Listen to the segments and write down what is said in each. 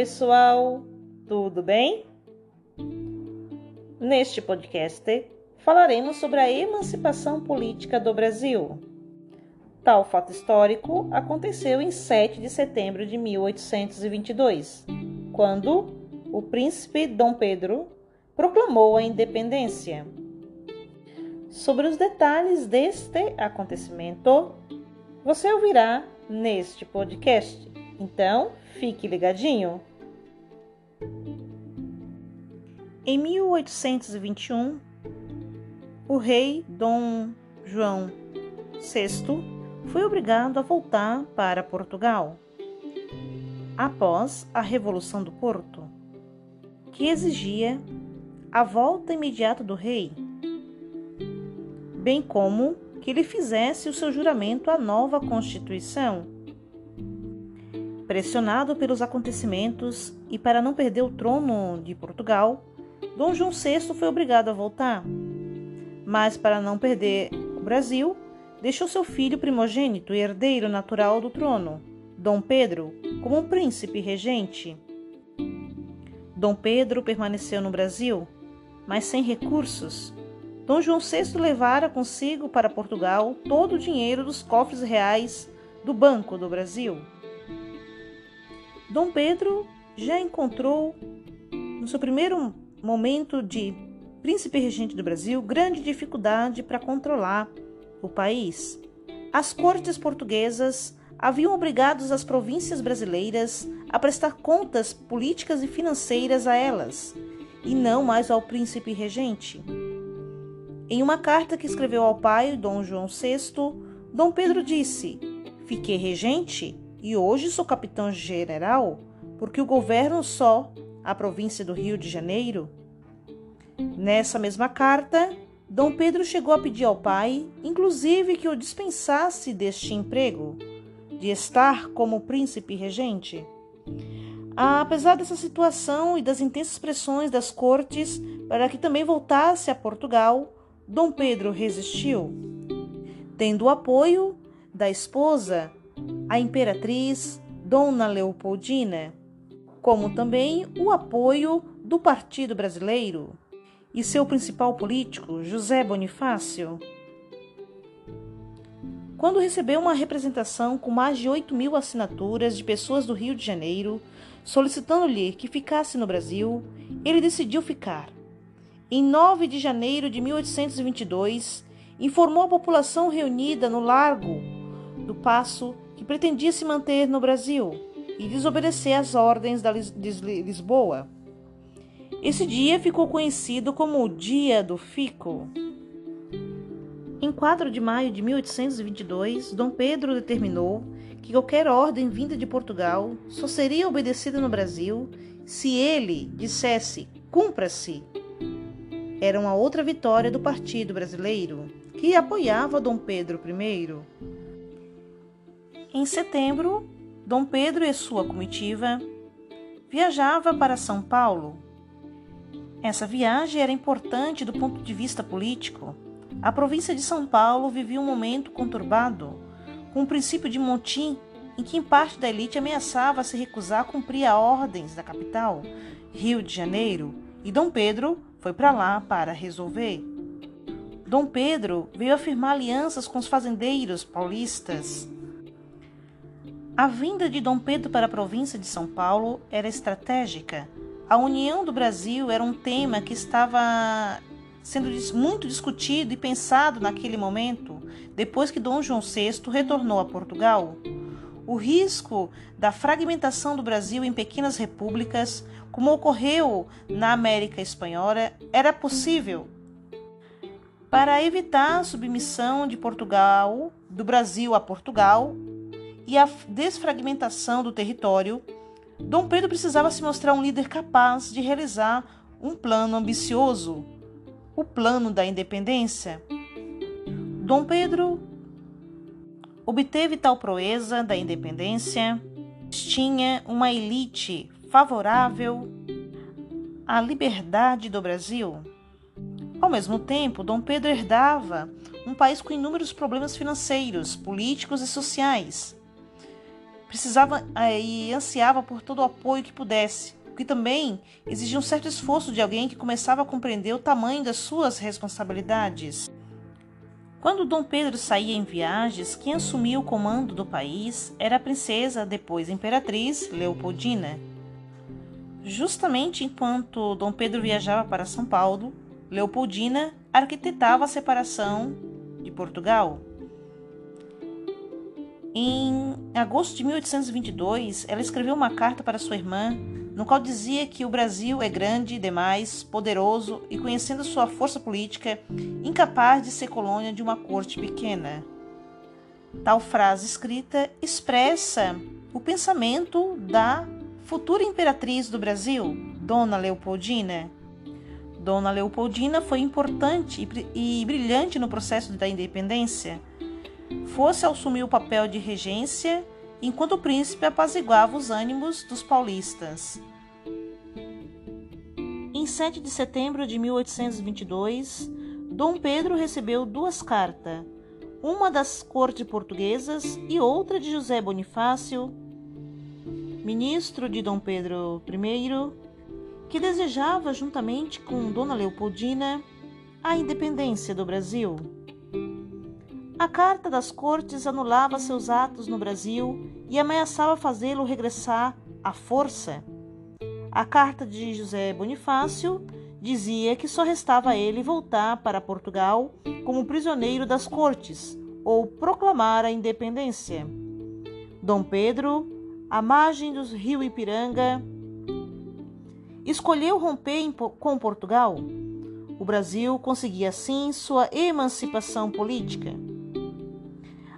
Pessoal, tudo bem? Neste podcast falaremos sobre a emancipação política do Brasil. Tal fato histórico aconteceu em 7 de setembro de 1822, quando o príncipe Dom Pedro proclamou a independência. Sobre os detalhes deste acontecimento, você ouvirá neste podcast. Então, fique ligadinho. Em 1821, o rei Dom João VI foi obrigado a voltar para Portugal após a Revolução do Porto, que exigia a volta imediata do rei, bem como que ele fizesse o seu juramento à nova Constituição. Pressionado pelos acontecimentos e para não perder o trono de Portugal, Dom João VI foi obrigado a voltar. Mas para não perder o Brasil, deixou seu filho primogênito e herdeiro natural do trono, Dom Pedro, como um príncipe regente. Dom Pedro permaneceu no Brasil, mas sem recursos. Dom João VI levara consigo para Portugal todo o dinheiro dos cofres reais do Banco do Brasil. Dom Pedro já encontrou, no seu primeiro momento de príncipe regente do Brasil, grande dificuldade para controlar o país. As cortes portuguesas haviam obrigado as províncias brasileiras a prestar contas políticas e financeiras a elas, e não mais ao príncipe regente. Em uma carta que escreveu ao pai, Dom João VI, Dom Pedro disse: Fiquei regente e hoje sou capitão-general porque o governo só a província do Rio de Janeiro. Nessa mesma carta, Dom Pedro chegou a pedir ao pai, inclusive, que o dispensasse deste emprego, de estar como príncipe regente. Apesar dessa situação e das intensas pressões das cortes para que também voltasse a Portugal, Dom Pedro resistiu, tendo o apoio da esposa, a imperatriz Dona Leopoldina, como também o apoio do Partido Brasileiro, e seu principal político, José Bonifácio. Quando recebeu uma representação com mais de 8 mil assinaturas de pessoas do Rio de Janeiro solicitando-lhe que ficasse no Brasil, ele decidiu ficar. Em 9 de janeiro de 1822, informou a população reunida no Largo do Passo que pretendia se manter no Brasil e desobedecer às ordens de Lisboa. Esse dia ficou conhecido como o Dia do Fico. Em 4 de maio de 1822, Dom Pedro determinou que qualquer ordem vinda de Portugal só seria obedecida no Brasil se ele dissesse cumpra-se. Era uma outra vitória do Partido Brasileiro, que apoiava Dom Pedro I. Em setembro, Dom Pedro e sua comitiva viajava para São Paulo essa viagem era importante do ponto de vista político. A província de São Paulo vivia um momento conturbado, com o princípio de motim, em que parte da elite ameaçava se recusar a cumprir as ordens da capital, Rio de Janeiro, e Dom Pedro foi para lá para resolver. Dom Pedro veio afirmar alianças com os fazendeiros paulistas. A vinda de Dom Pedro para a província de São Paulo era estratégica a união do Brasil era um tema que estava sendo muito discutido e pensado naquele momento, depois que Dom João VI retornou a Portugal. O risco da fragmentação do Brasil em pequenas repúblicas, como ocorreu na América Espanhola, era possível. Para evitar a submissão de Portugal, do Brasil a Portugal, e a desfragmentação do território, Dom Pedro precisava se mostrar um líder capaz de realizar um plano ambicioso, o plano da independência. Dom Pedro obteve tal proeza da independência, tinha uma elite favorável à liberdade do Brasil. Ao mesmo tempo, Dom Pedro herdava um país com inúmeros problemas financeiros, políticos e sociais precisava é, e ansiava por todo o apoio que pudesse, o que também exigia um certo esforço de alguém que começava a compreender o tamanho das suas responsabilidades. Quando Dom Pedro saía em viagens, quem assumia o comando do país era a princesa, depois imperatriz, Leopoldina. Justamente enquanto Dom Pedro viajava para São Paulo, Leopoldina arquitetava a separação de Portugal. Em agosto de 1822, ela escreveu uma carta para sua irmã, no qual dizia que o Brasil é grande demais, poderoso e, conhecendo sua força política, incapaz de ser colônia de uma corte pequena. Tal frase escrita expressa o pensamento da futura imperatriz do Brasil, Dona Leopoldina. Dona Leopoldina foi importante e brilhante no processo da independência fosse assumir o papel de regência, enquanto o príncipe apaziguava os ânimos dos paulistas. Em 7 de setembro de 1822, Dom Pedro recebeu duas cartas, uma das cortes portuguesas e outra de José Bonifácio, ministro de Dom Pedro I, que desejava, juntamente com Dona Leopoldina, a independência do Brasil. A Carta das Cortes anulava seus atos no Brasil e ameaçava fazê-lo regressar à força. A carta de José Bonifácio dizia que só restava a ele voltar para Portugal como prisioneiro das cortes ou proclamar a independência. Dom Pedro, à margem do rio Ipiranga, escolheu romper com Portugal. O Brasil conseguia assim sua emancipação política.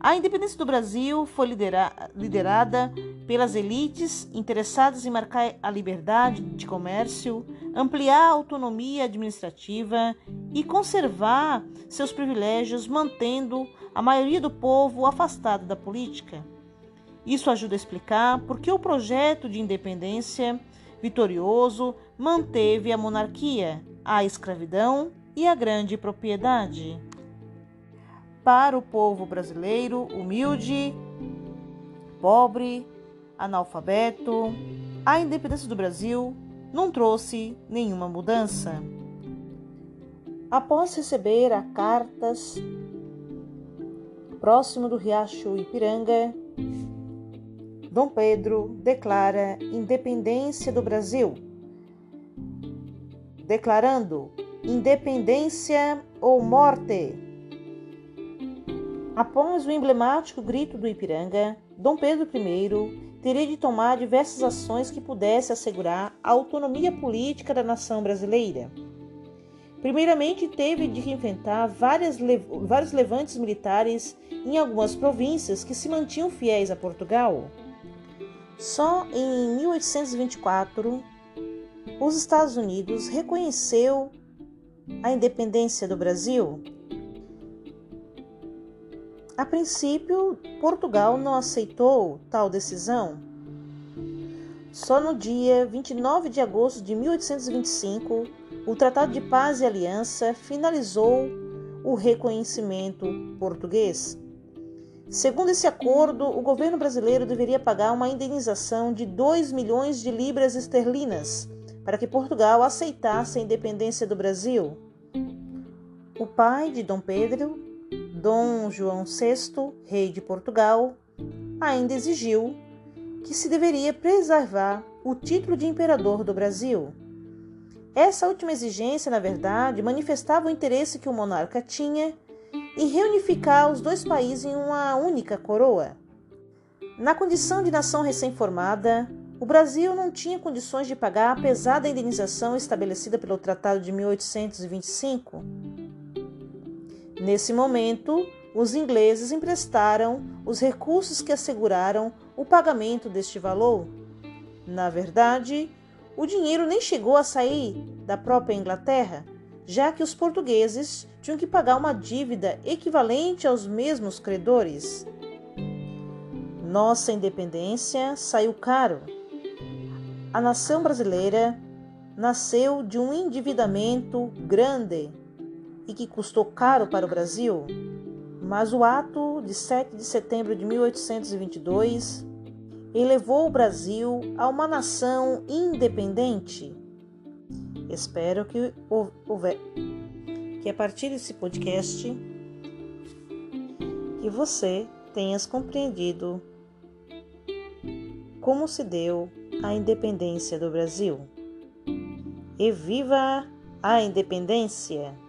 A independência do Brasil foi lidera liderada pelas elites interessadas em marcar a liberdade de comércio, ampliar a autonomia administrativa e conservar seus privilégios, mantendo a maioria do povo afastado da política. Isso ajuda a explicar por que o projeto de independência vitorioso manteve a monarquia, a escravidão e a grande propriedade para o povo brasileiro humilde, pobre, analfabeto, a independência do Brasil não trouxe nenhuma mudança. Após receber a cartas próximo do riacho Ipiranga, Dom Pedro declara independência do Brasil, declarando independência ou morte. Após o emblemático grito do Ipiranga, Dom Pedro I teria de tomar diversas ações que pudessem assegurar a autonomia política da nação brasileira. Primeiramente, teve de enfrentar várias, vários levantes militares em algumas províncias que se mantinham fiéis a Portugal. Só em 1824, os Estados Unidos reconheceu a independência do Brasil a princípio, Portugal não aceitou tal decisão. Só no dia 29 de agosto de 1825, o Tratado de Paz e Aliança finalizou o reconhecimento português. Segundo esse acordo, o governo brasileiro deveria pagar uma indenização de 2 milhões de libras esterlinas para que Portugal aceitasse a independência do Brasil. O pai de Dom Pedro Dom João VI, rei de Portugal, ainda exigiu que se deveria preservar o título de imperador do Brasil. Essa última exigência, na verdade, manifestava o interesse que o monarca tinha em reunificar os dois países em uma única coroa. Na condição de nação recém-formada, o Brasil não tinha condições de pagar a pesada indenização estabelecida pelo Tratado de 1825 Nesse momento, os ingleses emprestaram os recursos que asseguraram o pagamento deste valor. Na verdade, o dinheiro nem chegou a sair da própria Inglaterra, já que os portugueses tinham que pagar uma dívida equivalente aos mesmos credores. Nossa independência saiu caro. A nação brasileira nasceu de um endividamento grande e que custou caro para o Brasil, mas o ato de 7 de setembro de 1822 elevou o Brasil a uma nação independente? Espero que, houver, que a partir desse podcast que você tenhas compreendido como se deu a independência do Brasil. E viva a independência!